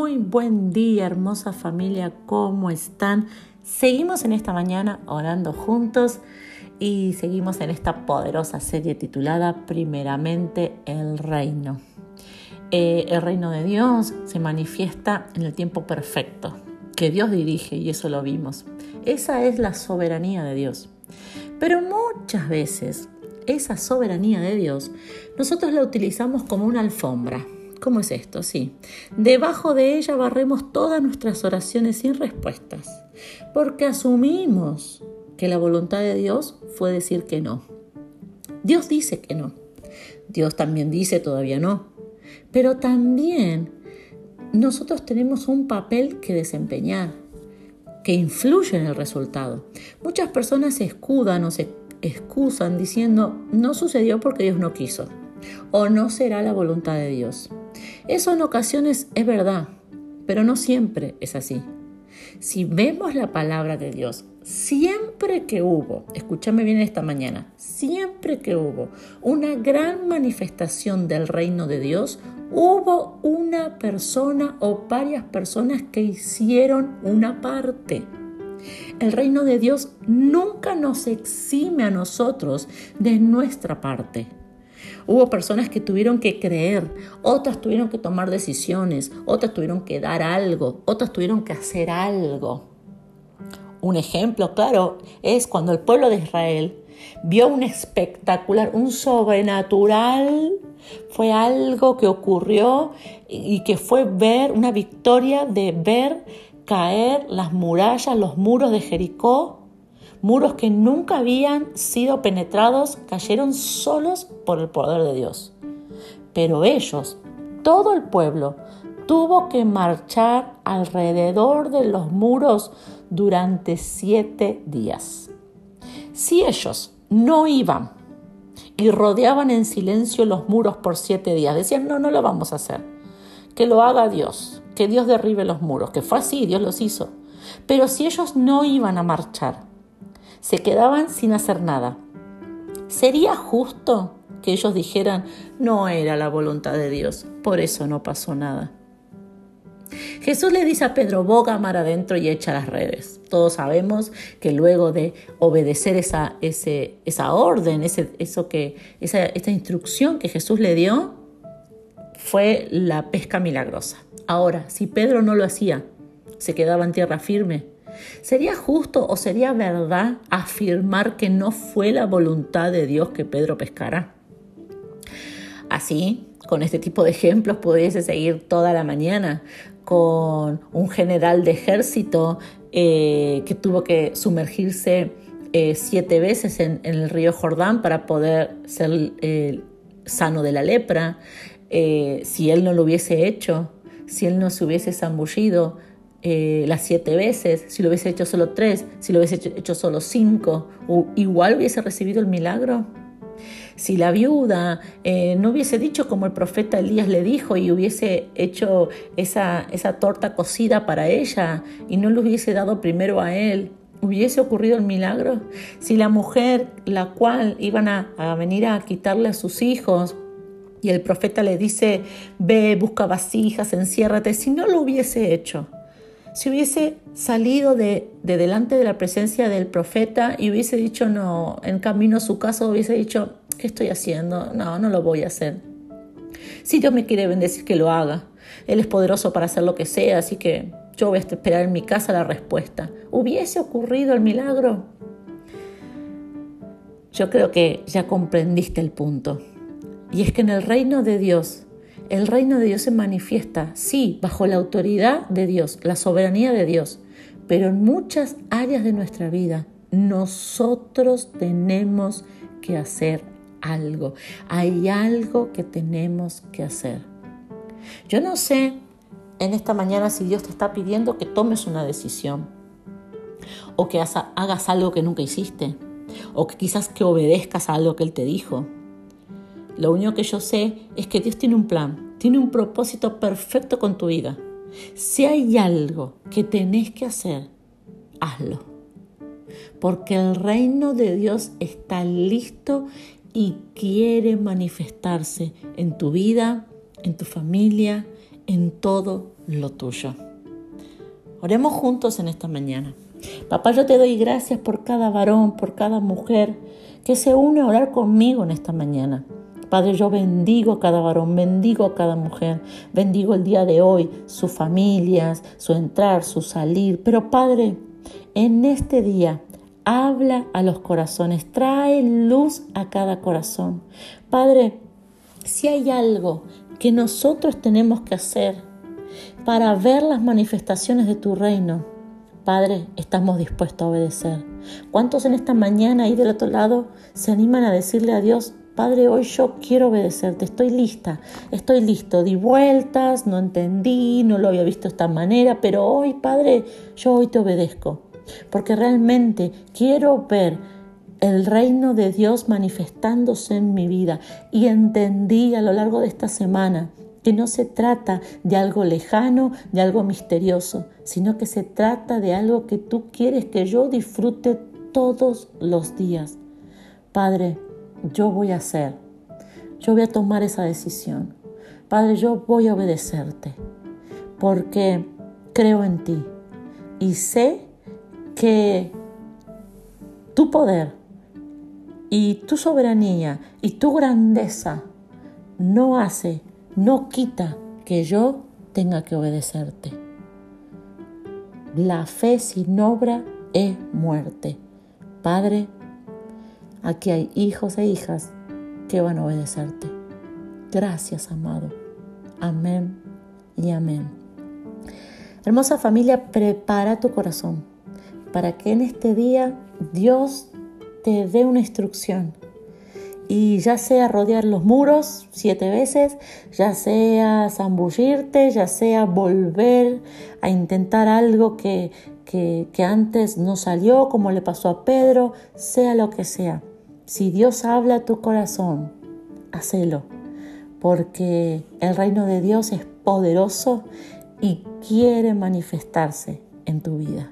Muy buen día, hermosa familia, ¿cómo están? Seguimos en esta mañana orando juntos y seguimos en esta poderosa serie titulada Primeramente el Reino. Eh, el reino de Dios se manifiesta en el tiempo perfecto, que Dios dirige y eso lo vimos. Esa es la soberanía de Dios. Pero muchas veces esa soberanía de Dios nosotros la utilizamos como una alfombra ¿Cómo es esto? Sí. Debajo de ella barremos todas nuestras oraciones sin respuestas, porque asumimos que la voluntad de Dios fue decir que no. Dios dice que no. Dios también dice todavía no. Pero también nosotros tenemos un papel que desempeñar, que influye en el resultado. Muchas personas se escudan o se excusan diciendo no sucedió porque Dios no quiso o no será la voluntad de Dios. Eso en ocasiones es verdad, pero no siempre es así. Si vemos la palabra de Dios, siempre que hubo, escúchame bien esta mañana, siempre que hubo una gran manifestación del reino de Dios, hubo una persona o varias personas que hicieron una parte. El reino de Dios nunca nos exime a nosotros de nuestra parte. Hubo personas que tuvieron que creer, otras tuvieron que tomar decisiones, otras tuvieron que dar algo, otras tuvieron que hacer algo. Un ejemplo claro es cuando el pueblo de Israel vio un espectacular, un sobrenatural, fue algo que ocurrió y que fue ver una victoria de ver caer las murallas, los muros de Jericó Muros que nunca habían sido penetrados cayeron solos por el poder de Dios. Pero ellos, todo el pueblo, tuvo que marchar alrededor de los muros durante siete días. Si ellos no iban y rodeaban en silencio los muros por siete días, decían, no, no lo vamos a hacer, que lo haga Dios, que Dios derribe los muros, que fue así, Dios los hizo. Pero si ellos no iban a marchar, se quedaban sin hacer nada. ¿Sería justo que ellos dijeran no era la voluntad de Dios, por eso no pasó nada? Jesús le dice a Pedro, boga mar adentro y echa las redes. Todos sabemos que luego de obedecer esa, esa orden, ese, eso que, esa, esta instrucción que Jesús le dio, fue la pesca milagrosa. Ahora, si Pedro no lo hacía, se quedaba en tierra firme, ¿Sería justo o sería verdad afirmar que no fue la voluntad de Dios que Pedro pescara? Así, con este tipo de ejemplos pudiese seguir toda la mañana con un general de ejército eh, que tuvo que sumergirse eh, siete veces en, el río Jordán para poder ser eh, sano de la lepra. si él no lo hubiese hecho, si él no se hubiese zambullido, eh, las siete veces, si lo hubiese hecho solo tres, si lo hubiese hecho, solo cinco, igual hubiese recibido el milagro. Si la viuda eh, no hubiese dicho como el profeta Elías le dijo y hubiese hecho esa, esa torta cocida para ella y no le hubiese dado primero a él, ¿hubiese ocurrido el milagro? Si la mujer, la cual iban a, a venir a quitarle a sus hijos, y el profeta le dice, ve, busca vasijas, enciérrate, si no lo hubiese hecho, si hubiese salido de, delante de la presencia del profeta y hubiese dicho no, en camino a su casa hubiese dicho, ¿qué estoy haciendo? No, no lo voy a hacer. Si Dios me quiere bendecir, que lo haga. Él es poderoso para hacer lo que sea, así que yo voy a esperar en mi casa la respuesta. ¿Hubiese ocurrido el milagro? Yo creo que ya comprendiste el punto. Y es que en el reino de Dios el reino de Dios se manifiesta, sí, bajo la autoridad de Dios, la soberanía de Dios, pero en muchas áreas de nuestra vida nosotros tenemos que hacer algo. Hay algo que tenemos que hacer. Yo no sé en esta mañana si Dios te está pidiendo que tomes una decisión o que hagas algo que nunca hiciste o quizás que obedezcas a algo que Él te dijo. Lo único que yo sé es que Dios tiene un plan, tiene un propósito perfecto con tu vida. Si hay algo que tenés que hacer, hazlo. Porque el reino de Dios está listo y quiere manifestarse en tu vida, en tu familia, en todo lo tuyo. Oremos juntos en esta mañana. Papá, yo te doy gracias por cada varón, por cada mujer que se une a orar conmigo en esta mañana. Padre, yo bendigo a cada varón, bendigo a cada mujer, bendigo el día de hoy, sus familias, su entrar, su salir. Pero Padre, en este día habla a los corazones, trae luz a cada corazón. Padre, si hay algo que nosotros tenemos que hacer para ver las manifestaciones de tu reino, Padre, estamos dispuestos a obedecer. ¿Cuántos en esta mañana ahí del otro lado se animan a decirle a Dios, Padre, hoy yo quiero obedecerte, estoy lista, estoy listo, di vueltas, no entendí, no lo había visto de esta manera, pero hoy, Padre, yo hoy te obedezco, porque realmente quiero ver el reino de Dios manifestándose en mi vida y entendí a lo largo de esta semana que no se trata de algo lejano, de algo misterioso, sino que se trata de algo que tú quieres que yo disfrute todos los días. Padre, yo voy a hacer, yo voy a tomar esa decisión. Padre, yo voy a obedecerte, porque creo en ti y sé que tu poder y tu soberanía y tu grandeza no hace no quita que yo tenga que obedecerte. La fe sin obra es muerte. Padre, aquí hay hijos e hijas que van a obedecerte. Gracias, amado. Amén y amén. Hermosa familia, prepara tu corazón para que en este día Dios te dé una instrucción y ya sea rodear los muros siete veces, ya sea zambullirte, ya sea volver a intentar algo que, que, que, antes no salió, como le pasó a Pedro, sea lo que sea. Si Dios habla a tu corazón, hacelo, porque el reino de Dios es poderoso y quiere manifestarse en tu vida.